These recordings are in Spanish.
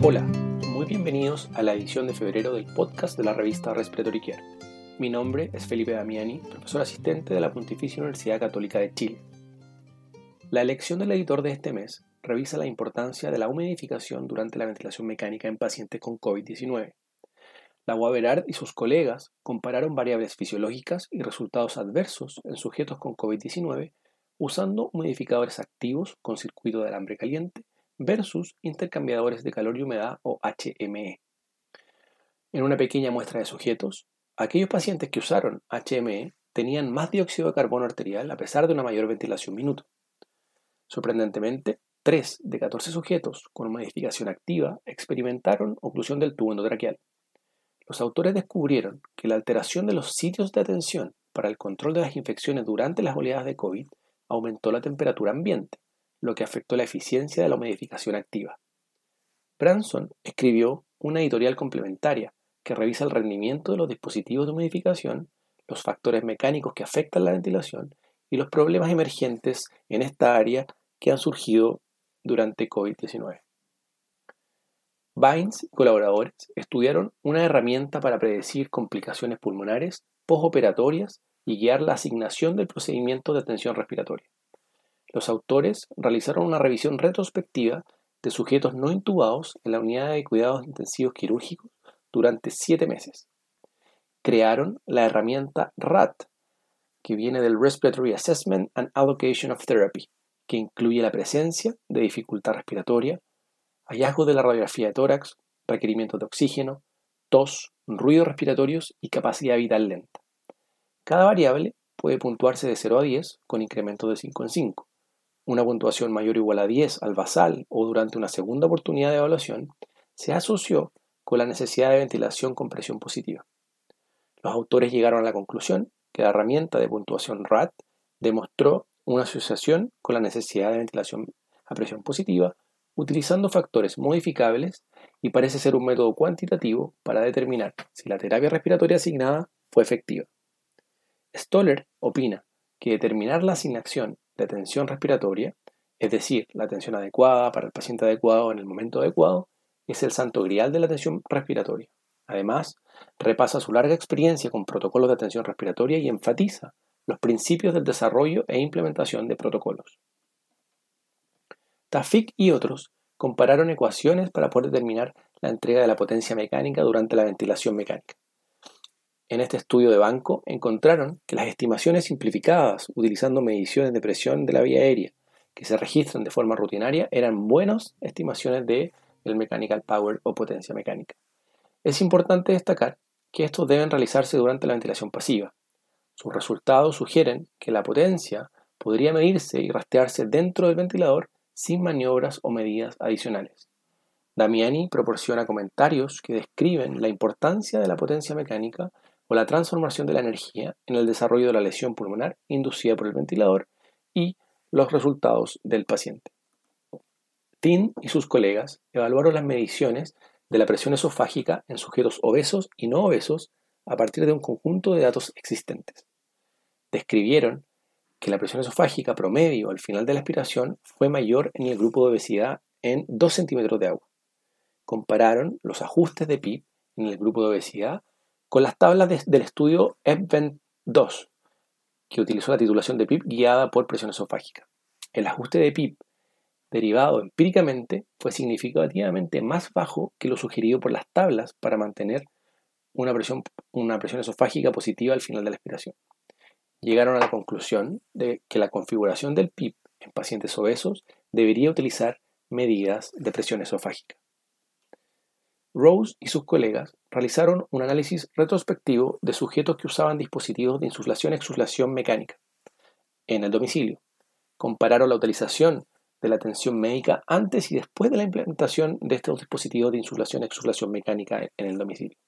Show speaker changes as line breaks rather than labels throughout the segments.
Hola, muy bienvenidos a la edición de febrero del podcast de la revista Respiratory Care. Mi nombre es Felipe Damiani, profesor asistente de la Pontificia Universidad Católica de Chile. La elección del editor de este mes revisa la importancia de la humidificación durante la ventilación mecánica en pacientes con COVID-19. La Waberard y sus colegas compararon variables fisiológicas y resultados adversos en sujetos con COVID-19 usando humidificadores activos con circuito de alambre caliente versus intercambiadores de calor y humedad o HME. En una pequeña muestra de sujetos, aquellos pacientes que usaron HME tenían más dióxido de carbono arterial a pesar de una mayor ventilación minuto. Sorprendentemente, 3 de 14 sujetos con modificación activa experimentaron oclusión del tubo endotraqueal. Los autores descubrieron que la alteración de los sitios de atención para el control de las infecciones durante las oleadas de COVID aumentó la temperatura ambiente, lo que afectó la eficiencia de la humidificación activa. Branson escribió una editorial complementaria que revisa el rendimiento de los dispositivos de humidificación, los factores mecánicos que afectan la ventilación y los problemas emergentes en esta área que han surgido durante COVID-19. Vines y colaboradores estudiaron una herramienta para predecir complicaciones pulmonares postoperatorias y guiar la asignación del procedimiento de atención respiratoria. Los autores realizaron una revisión retrospectiva de sujetos no intubados en la unidad de cuidados intensivos quirúrgicos durante siete meses. Crearon la herramienta RAT, que viene del Respiratory Assessment and Allocation of Therapy, que incluye la presencia de dificultad respiratoria, hallazgo de la radiografía de tórax, requerimientos de oxígeno, tos, ruidos respiratorios y capacidad vital lenta. Cada variable puede puntuarse de 0 a 10 con incremento de 5 en 5 una puntuación mayor o igual a 10 al basal o durante una segunda oportunidad de evaluación, se asoció con la necesidad de ventilación con presión positiva. Los autores llegaron a la conclusión que la herramienta de puntuación RAT demostró una asociación con la necesidad de ventilación a presión positiva utilizando factores modificables y parece ser un método cuantitativo para determinar si la terapia respiratoria asignada fue efectiva. Stoller opina que determinar la asignación de atención respiratoria, es decir, la atención adecuada para el paciente adecuado en el momento adecuado, es el santo grial de la atención respiratoria. Además, repasa su larga experiencia con protocolos de atención respiratoria y enfatiza los principios del desarrollo e implementación de protocolos. Tafik y otros compararon ecuaciones para poder determinar la entrega de la potencia mecánica durante la ventilación mecánica. En este estudio de banco encontraron que las estimaciones simplificadas utilizando mediciones de presión de la vía aérea que se registran de forma rutinaria eran buenas estimaciones de el mechanical power o potencia mecánica. Es importante destacar que estos deben realizarse durante la ventilación pasiva. Sus resultados sugieren que la potencia podría medirse y rastrearse dentro del ventilador sin maniobras o medidas adicionales. Damiani proporciona comentarios que describen la importancia de la potencia mecánica o la transformación de la energía en el desarrollo de la lesión pulmonar inducida por el ventilador y los resultados del paciente. Tin y sus colegas evaluaron las mediciones de la presión esofágica en sujetos obesos y no obesos a partir de un conjunto de datos existentes. Describieron que la presión esofágica promedio al final de la aspiración fue mayor en el grupo de obesidad en 2 centímetros de agua. Compararon los ajustes de PIB en el grupo de obesidad con las tablas del estudio EVENT 2, que utilizó la titulación de PIP guiada por presión esofágica. El ajuste de PIP derivado empíricamente fue significativamente más bajo que lo sugerido por las tablas para mantener una presión, una presión esofágica positiva al final de la aspiración. Llegaron a la conclusión de que la configuración del PIP en pacientes obesos debería utilizar medidas de presión esofágica. Rose y sus colegas realizaron un análisis retrospectivo de sujetos que usaban dispositivos de insuflación-exuflación mecánica en el domicilio. Compararon la utilización de la atención médica antes y después de la implementación de estos dispositivos de insuflación-exuflación mecánica en el domicilio.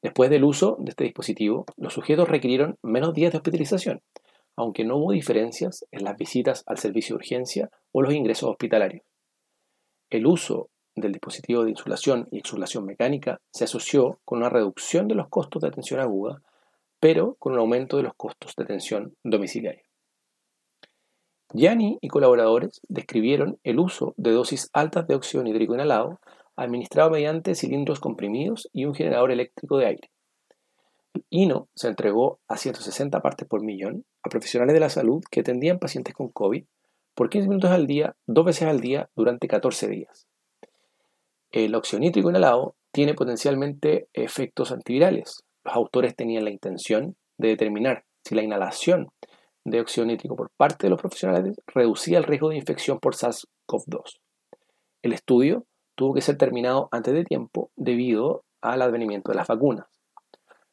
Después del uso de este dispositivo, los sujetos requirieron menos días de hospitalización, aunque no hubo diferencias en las visitas al servicio de urgencia o los ingresos hospitalarios. El uso del dispositivo de insulación y exulación mecánica se asoció con una reducción de los costos de atención aguda, pero con un aumento de los costos de atención domiciliaria. Gianni y colaboradores describieron el uso de dosis altas de óxido nítrico inhalado administrado mediante cilindros comprimidos y un generador eléctrico de aire. El INO se entregó a 160 partes por millón a profesionales de la salud que atendían pacientes con COVID por 15 minutos al día, dos veces al día, durante 14 días. El óxido nítrico inhalado tiene potencialmente efectos antivirales. Los autores tenían la intención de determinar si la inhalación de óxido nítrico por parte de los profesionales reducía el riesgo de infección por SARS-CoV-2. El estudio tuvo que ser terminado antes de tiempo debido al advenimiento de las vacunas.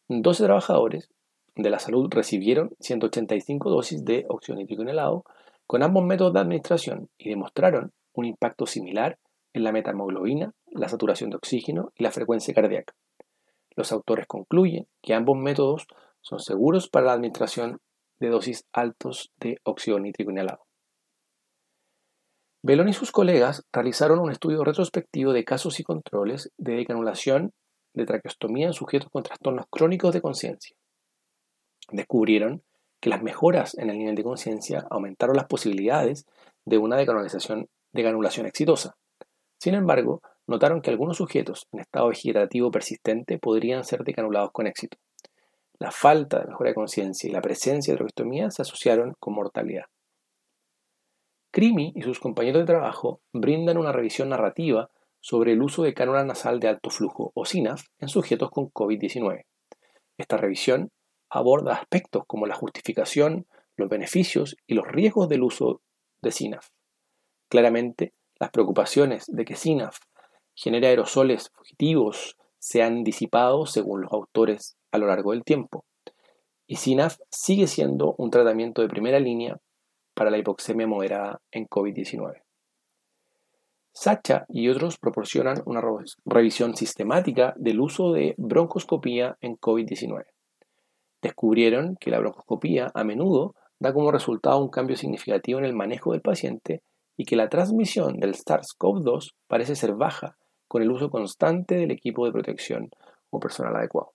12 trabajadores de la salud recibieron 185 dosis de óxido nítrico inhalado con ambos métodos de administración y demostraron un impacto similar en la metahemoglobina, la saturación de oxígeno y la frecuencia cardíaca. Los autores concluyen que ambos métodos son seguros para la administración de dosis altos de óxido nítrico inhalado. Belón y sus colegas realizaron un estudio retrospectivo de casos y controles de decanulación de traqueostomía en sujetos con trastornos crónicos de conciencia. Descubrieron que las mejoras en el nivel de conciencia aumentaron las posibilidades de una decanulación, decanulación exitosa. Sin embargo, notaron que algunos sujetos en estado vegetativo persistente podrían ser decanulados con éxito. La falta de mejora de conciencia y la presencia de traqueostomía se asociaron con mortalidad. Crimi y sus compañeros de trabajo brindan una revisión narrativa sobre el uso de cánula nasal de alto flujo o SINAF en sujetos con COVID-19. Esta revisión aborda aspectos como la justificación, los beneficios y los riesgos del uso de SINAF. Claramente, las preocupaciones de que SINAF genere aerosoles fugitivos se han disipado según los autores a lo largo del tiempo. Y SINAF sigue siendo un tratamiento de primera línea para la hipoxemia moderada en COVID-19. Sacha y otros proporcionan una revisión sistemática del uso de broncoscopía en COVID-19. Descubrieron que la broncoscopía a menudo da como resultado un cambio significativo en el manejo del paciente y que la transmisión del SARS-CoV-2 parece ser baja con el uso constante del equipo de protección o personal adecuado.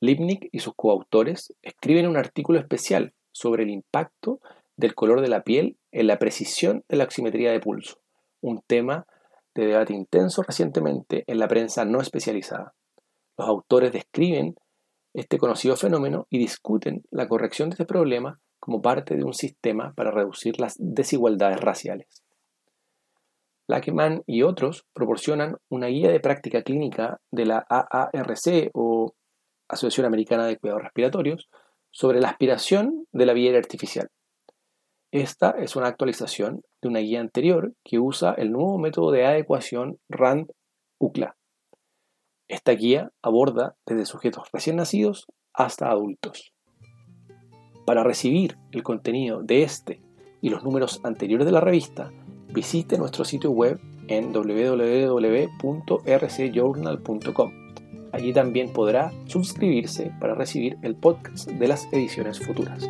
Lipnick y sus coautores escriben un artículo especial sobre el impacto del color de la piel en la precisión de la oximetría de pulso, un tema de debate intenso recientemente en la prensa no especializada. Los autores describen este conocido fenómeno y discuten la corrección de este problema como parte de un sistema para reducir las desigualdades raciales. Lackman y otros proporcionan una guía de práctica clínica de la AARC o Asociación Americana de Cuidados Respiratorios sobre la aspiración de la vía artificial. Esta es una actualización de una guía anterior que usa el nuevo método de adecuación RAND-UCLA. Esta guía aborda desde sujetos recién nacidos hasta adultos. Para recibir el contenido de este y los números anteriores de la revista, visite nuestro sitio web en www.rcjournal.com. Allí también podrá suscribirse para recibir el podcast de las ediciones futuras.